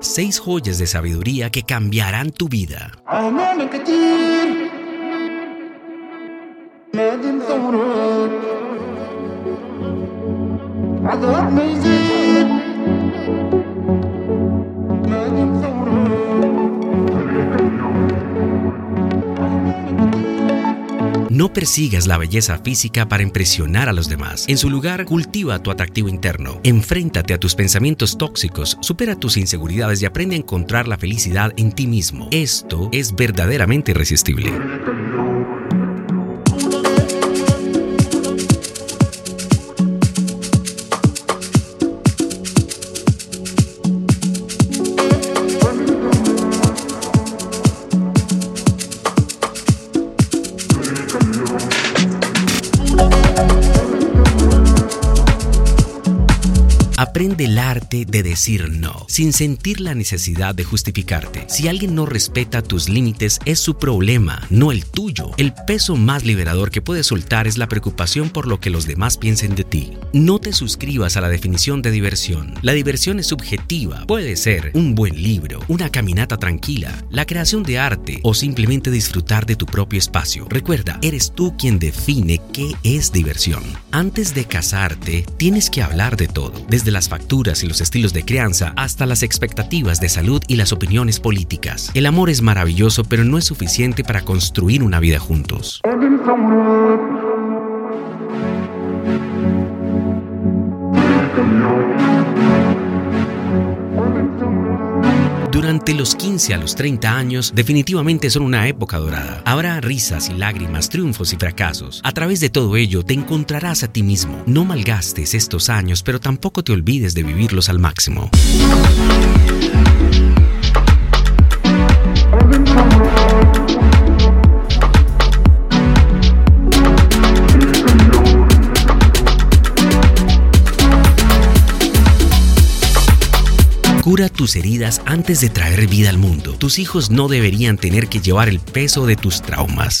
Seis joyas de sabiduría que cambiarán tu vida. No persigas la belleza física para impresionar a los demás. En su lugar, cultiva tu atractivo interno. Enfréntate a tus pensamientos tóxicos, supera tus inseguridades y aprende a encontrar la felicidad en ti mismo. Esto es verdaderamente irresistible. Aprende el arte de decir no, sin sentir la necesidad de justificarte. Si alguien no respeta tus límites, es su problema, no el tuyo. El peso más liberador que puedes soltar es la preocupación por lo que los demás piensen de ti. No te suscribas a la definición de diversión. La diversión es subjetiva. Puede ser un buen libro, una caminata tranquila, la creación de arte o simplemente disfrutar de tu propio espacio. Recuerda, eres tú quien define qué es diversión. Antes de casarte, tienes que hablar de todo, las facturas y los estilos de crianza hasta las expectativas de salud y las opiniones políticas. El amor es maravilloso, pero no es suficiente para construir una vida juntos. Durante los 15 a los 30 años definitivamente son una época dorada. Habrá risas y lágrimas, triunfos y fracasos. A través de todo ello te encontrarás a ti mismo. No malgastes estos años, pero tampoco te olvides de vivirlos al máximo. Cura tus heridas antes de traer vida al mundo. Tus hijos no deberían tener que llevar el peso de tus traumas.